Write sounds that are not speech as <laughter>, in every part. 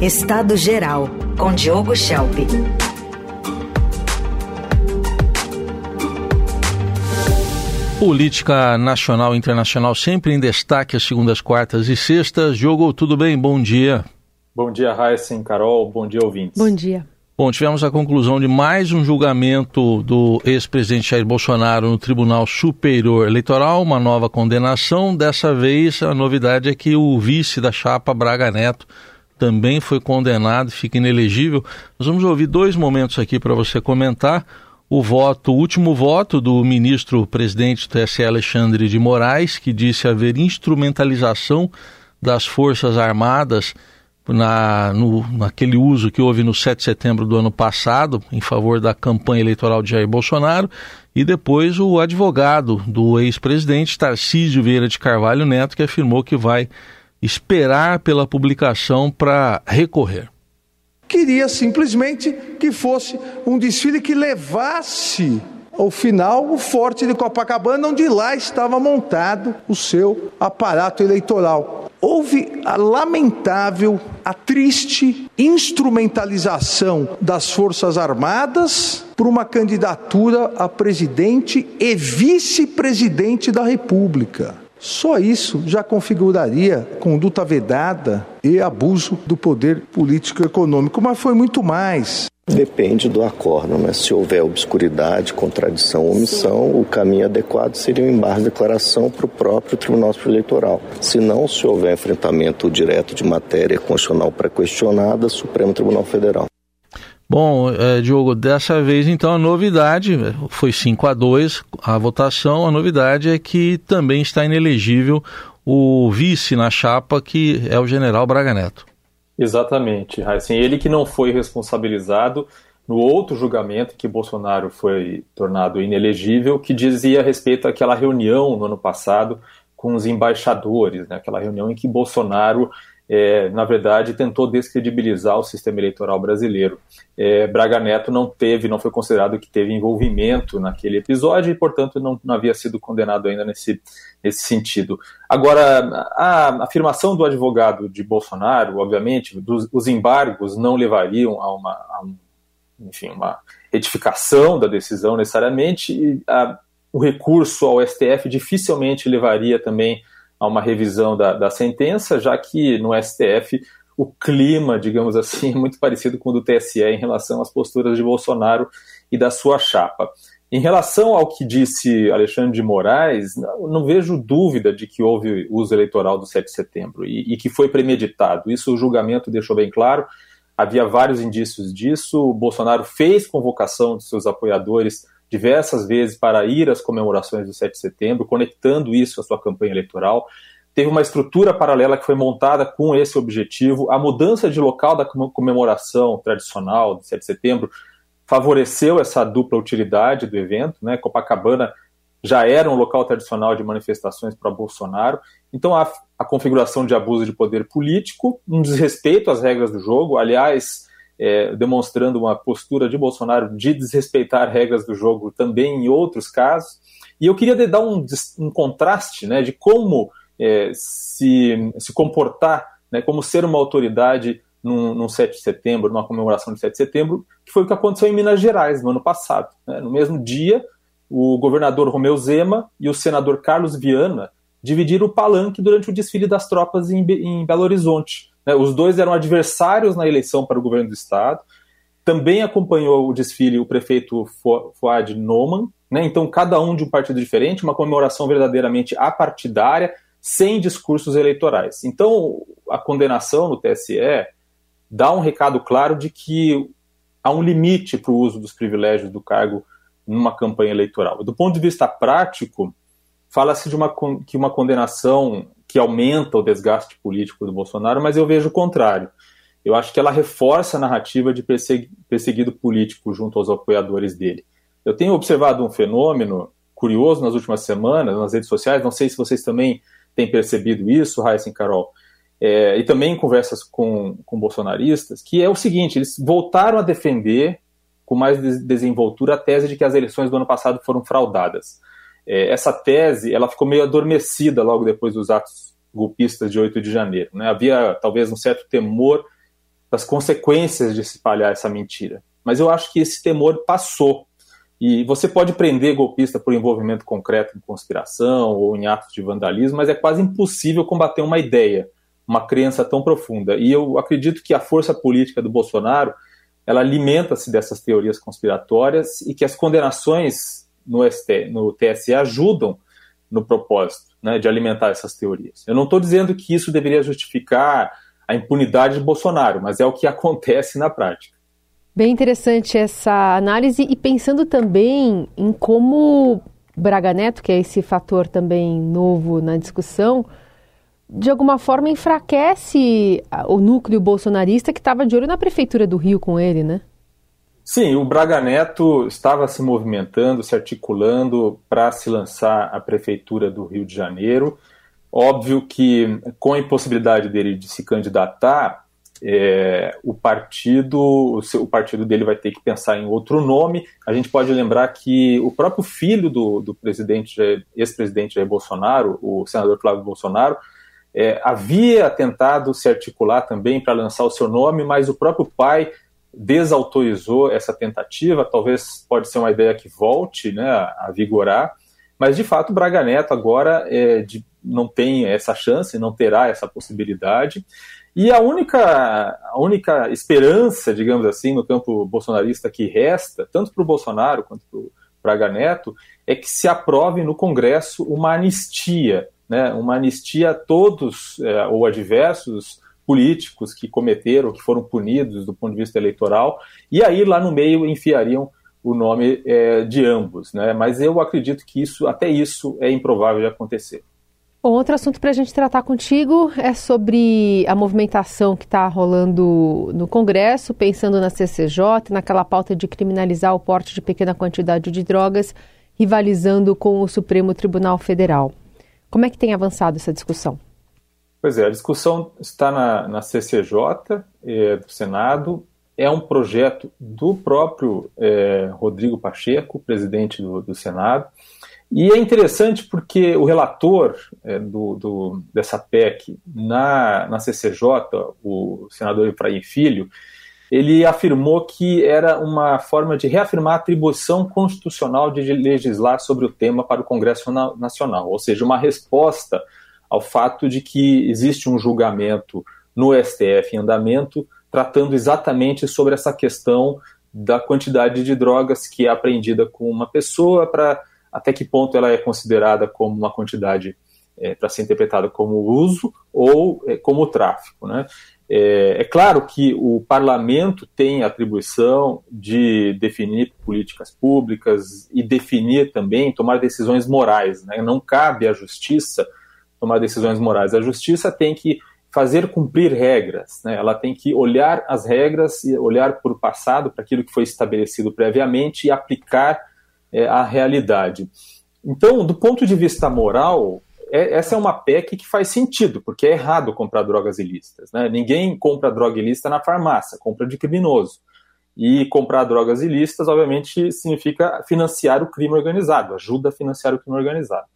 Estado Geral, com Diogo Schelp. Política nacional e internacional sempre em destaque às segundas, quartas e sextas. Diogo, tudo bem? Bom dia. Bom dia, Raíssen, Carol. Bom dia, ouvintes. Bom dia. Bom, tivemos a conclusão de mais um julgamento do ex-presidente Jair Bolsonaro no Tribunal Superior Eleitoral, uma nova condenação. Dessa vez, a novidade é que o vice da chapa, Braga Neto, também foi condenado, fica inelegível. Nós vamos ouvir dois momentos aqui para você comentar. O voto, o último voto do ministro presidente do TSE, Alexandre de Moraes, que disse haver instrumentalização das Forças Armadas na, no, naquele uso que houve no 7 de setembro do ano passado em favor da campanha eleitoral de Jair Bolsonaro, e depois o advogado do ex-presidente Tarcísio Vieira de Carvalho Neto, que afirmou que vai esperar pela publicação para recorrer. Queria simplesmente que fosse um desfile que levasse ao final o Forte de Copacabana, onde lá estava montado o seu aparato eleitoral houve a lamentável, a triste instrumentalização das Forças Armadas por uma candidatura a presidente e vice-presidente da República. Só isso já configuraria conduta vedada e abuso do poder político e econômico, mas foi muito mais. Depende do acordo, né? Se houver obscuridade, contradição, omissão, o caminho adequado seria o embargo de declaração para o próprio Tribunal Eleitoral. Se não, se houver enfrentamento direto de matéria constitucional pré-questionada, Supremo Tribunal Federal. Bom, é, Diogo, dessa vez então a novidade foi 5 a 2 a votação. A novidade é que também está inelegível o vice na chapa, que é o general Braga Neto. Exatamente, assim, ele que não foi responsabilizado no outro julgamento que Bolsonaro foi tornado inelegível, que dizia respeito àquela reunião no ano passado com os embaixadores, né, aquela reunião em que Bolsonaro é, na verdade, tentou descredibilizar o sistema eleitoral brasileiro. É, Braga Neto não teve, não foi considerado que teve envolvimento naquele episódio e, portanto, não, não havia sido condenado ainda nesse, nesse sentido. Agora, a afirmação do advogado de Bolsonaro, obviamente, dos, os embargos não levariam a uma, a um, enfim, uma retificação da decisão necessariamente, e a, o recurso ao STF dificilmente levaria também a uma revisão da, da sentença, já que no STF o clima, digamos assim, <laughs> é muito parecido com o do TSE em relação às posturas de Bolsonaro e da sua chapa. Em relação ao que disse Alexandre de Moraes, não, não vejo dúvida de que houve uso eleitoral do 7 de setembro e, e, que foi premeditado. Isso o julgamento deixou bem claro. Havia vários indícios disso. O Bolsonaro fez convocação de seus apoiadores diversas vezes para ir às comemorações do 7 de setembro, conectando isso à sua campanha eleitoral. Teve uma estrutura paralela que foi montada com esse objetivo. A mudança de local da comemoração tradicional do 7 de setembro favoreceu essa dupla utilidade do evento. Né? Copacabana já era um local tradicional de manifestações para Bolsonaro. Então, a, a configuração de abuso de poder político, um desrespeito às regras do jogo. Aliás, é, demonstrando uma postura de Bolsonaro de desrespeitar regras do jogo também em outros casos. E eu queria dar um, um contraste né, de como é, se, se comportar, né, como ser uma autoridade num, num 7 de setembro, numa comemoração de 7 de setembro, que foi o que aconteceu em Minas Gerais no ano passado. Né? No mesmo dia, o governador Romeu Zema e o senador Carlos Viana dividiram o palanque durante o desfile das tropas em, em Belo Horizonte. Né? Os dois eram adversários na eleição para o governo do estado. Também acompanhou o desfile o prefeito Fuad Noman, né? então cada um de um partido diferente, uma comemoração verdadeiramente apartidária, sem discursos eleitorais. Então a condenação no TSE dá um recado claro de que há um limite para o uso dos privilégios do cargo numa campanha eleitoral. Do ponto de vista prático, fala-se de uma, que uma condenação que aumenta o desgaste político do Bolsonaro, mas eu vejo o contrário. Eu acho que ela reforça a narrativa de perseguido político junto aos apoiadores dele. Eu tenho observado um fenômeno curioso nas últimas semanas nas redes sociais, não sei se vocês também têm percebido isso, Raíssa e Carol, é, e também em conversas com, com bolsonaristas, que é o seguinte, eles voltaram a defender com mais desenvoltura a tese de que as eleições do ano passado foram fraudadas é, essa tese ela ficou meio adormecida logo depois dos atos golpistas de 8 de janeiro. Né? Havia talvez um certo temor das consequências de se espalhar essa mentira. Mas eu acho que esse temor passou. E você pode prender golpista por envolvimento concreto em conspiração ou em atos de vandalismo, mas é quase impossível combater uma ideia, uma crença tão profunda. E eu acredito que a força política do Bolsonaro ela alimenta-se dessas teorias conspiratórias e que as condenações no, ST, no TSE ajudam no propósito né, de alimentar essas teorias. Eu não estou dizendo que isso deveria justificar a impunidade de Bolsonaro, mas é o que <laughs> acontece na prática. Bem interessante essa análise e pensando também em como Braga Neto, que é esse fator também novo na discussão, de alguma forma enfraquece o núcleo bolsonarista que estava de olho na prefeitura do Rio com ele, né? Sim, o Braga Neto estava se movimentando, se articulando para se lançar à prefeitura do Rio de Janeiro. Óbvio que, com a impossibilidade dele de se candidatar, é, o partido, o, partido dele vai ter que pensar em outro nome. A gente pode lembrar que o próprio filho do, do presidente, ex-presidente Jair Bolsonaro, o senador Flávio Bolsonaro, é, havia tentado se articular também para lançar o seu nome, mas o próprio pai desautorizou essa tentativa. Talvez pode ser uma ideia que volte né, a, vigorar. Mas de fato, Braga Neto agora é, de, não tem essa chance, não terá essa possibilidade. E a única, a única esperança, digamos assim, no campo bolsonarista que resta, tanto para o Bolsonaro quanto para o Braga Neto, é que se aprove no Congresso uma anistia, né, uma anistia a todos é, ou a diversos políticos que cometeram, que foram punidos do ponto de vista eleitoral, e aí lá no meio enfiariam o nome é, de ambos, né? Mas eu acredito que isso, até isso, é improvável de acontecer. Bom, outro assunto para a gente tratar contigo é sobre a movimentação que está rolando no Congresso, pensando na CCJ, naquela pauta de criminalizar o porte de pequena quantidade de drogas, rivalizando com o Supremo Tribunal Federal. Como é que tem avançado essa discussão? Pois é, a discussão está na, na CCJ é, do Senado. É um projeto do próprio é, Rodrigo Pacheco, presidente do, do Senado. E é interessante porque o relator é, do, do, dessa PEC na, na CCJ, o senador Efraim Filho, ele afirmou que era uma forma de reafirmar a atribuição constitucional de legislar sobre o tema para o Congresso Nacional, ou seja, uma resposta ao fato de que existe um julgamento no STF em andamento tratando exatamente sobre essa questão da quantidade de drogas que é apreendida com uma pessoa para até que ponto ela é considerada como uma quantidade é, para ser interpretada como uso ou é, como tráfico. Né? É, é, claro que o parlamento tem a atribuição de definir políticas públicas e definir também, tomar decisões morais. Né? Não cabe à justiça tomar decisões morais. A justiça tem que fazer cumprir regras, né? ela tem que olhar as regras e olhar para o passado, para aquilo que foi estabelecido previamente e aplicar é, a realidade. Então, do ponto de vista moral, é, essa é uma PEC que faz sentido, porque é errado comprar drogas ilícitas. Né? Ninguém compra droga ilícita na farmácia, compra de criminoso. E comprar drogas ilícitas, obviamente, significa financiar o crime organizado, ajuda a financiar o crime organizado.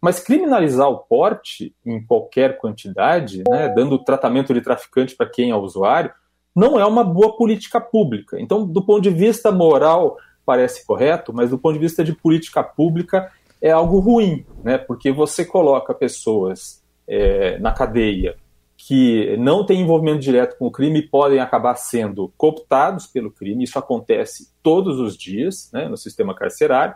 Mas criminalizar o porte em qualquer quantidade, né, dando tratamento de traficante para quem é usuário, não é uma boa política pública. Então, do ponto de vista moral, parece correto, mas do ponto de vista de política pública é algo ruim, né? Porque você coloca pessoas é, na cadeia que não têm envolvimento direto com o crime e podem acabar sendo cooptados pelo crime. Isso acontece todos os dias né, no sistema carcerário.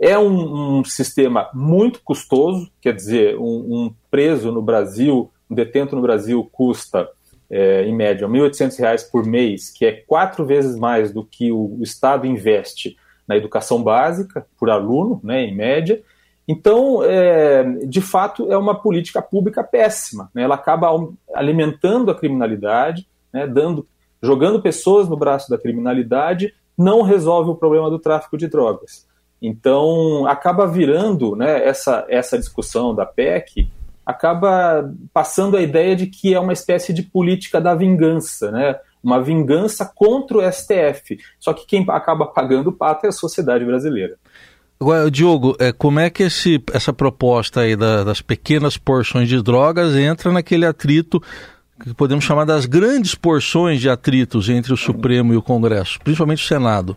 É um, um sistema muito custoso, quer dizer, um, um preso no Brasil, um detento no Brasil custa é, em média, R$ 1.800 por mês, que é quatro vezes mais do que o, Estado investe na educação básica por aluno, né, em média. Então, é, de fato, é uma política pública péssima. Né? Ela acaba alimentando a criminalidade, né, dando, jogando pessoas no braço da criminalidade, não resolve o problema do tráfico de drogas. Então, acaba virando né, essa, essa discussão da PEC acaba passando a ideia de que é uma espécie de política da vingança, né? uma vingança contra o STF. Só que quem acaba pagando o pato é a sociedade brasileira. Agora, Diogo, é, como é que esse, essa proposta aí da, das pequenas porções de drogas entra naquele atrito que podemos chamar das grandes porções de atritos entre o Supremo e o Congresso, principalmente o Senado.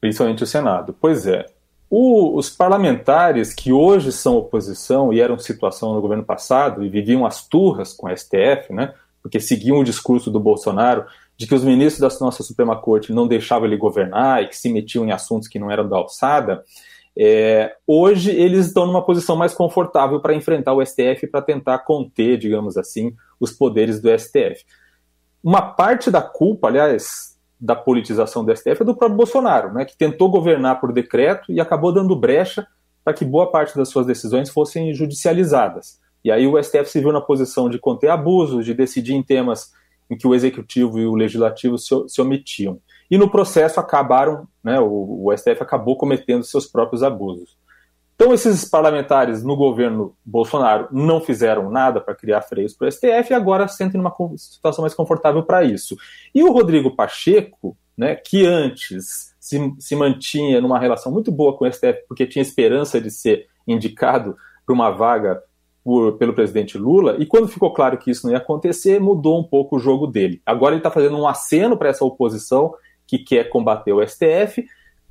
Principalmente o Senado. Pois é. O, os parlamentares que hoje são oposição e eram situação no governo passado e viviam as turras com a STF, né, porque seguiam o discurso do Bolsonaro de que os ministros da nossa Suprema Corte não deixavam ele governar e que se metiam em assuntos que não eram da alçada, é, hoje eles estão numa posição mais confortável para enfrentar o STF para tentar conter, digamos assim, os poderes do STF. Uma parte da culpa, aliás, da politização do STF é do próprio Bolsonaro, né, que tentou governar por decreto e acabou dando brecha para que boa parte das suas decisões fossem judicializadas. E aí o STF se viu na posição de conter abusos, de decidir em temas em que o executivo e o legislativo se, se omitiam. E no processo acabaram, né, o, o STF acabou cometendo seus próprios abusos. Então, esses parlamentares no governo Bolsonaro não fizeram nada para criar freios para o STF e agora sentem numa situação mais confortável para isso. E o Rodrigo Pacheco, né, que antes se, se mantinha numa relação muito boa com o STF, porque tinha esperança de ser indicado para uma vaga por, pelo presidente Lula, e quando ficou claro que isso não ia acontecer, mudou um pouco o jogo dele. Agora ele está fazendo um aceno para essa oposição que quer combater o STF,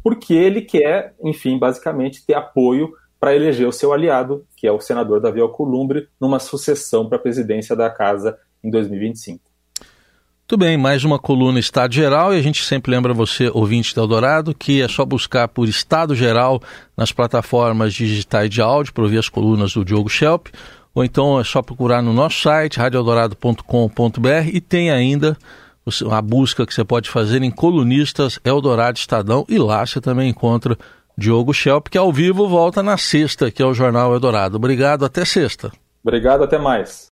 porque ele quer, enfim, basicamente ter apoio para eleger o seu aliado, que é o senador Davi Alcolumbre, numa sucessão para a presidência da casa em 2025. Muito bem, mais uma coluna Estado Geral e a gente sempre lembra você, ouvinte do Eldorado, que é só buscar por Estado Geral nas plataformas digitais de áudio para ouvir as colunas do Diogo Schelp, ou então é só procurar no nosso site, radioeldorado.com.br e tem ainda a busca que você pode fazer em colunistas Eldorado Estadão e lá você também encontra Diogo Schelp, que ao vivo volta na sexta, que é o Jornal Eldorado. Obrigado, até sexta. Obrigado, até mais.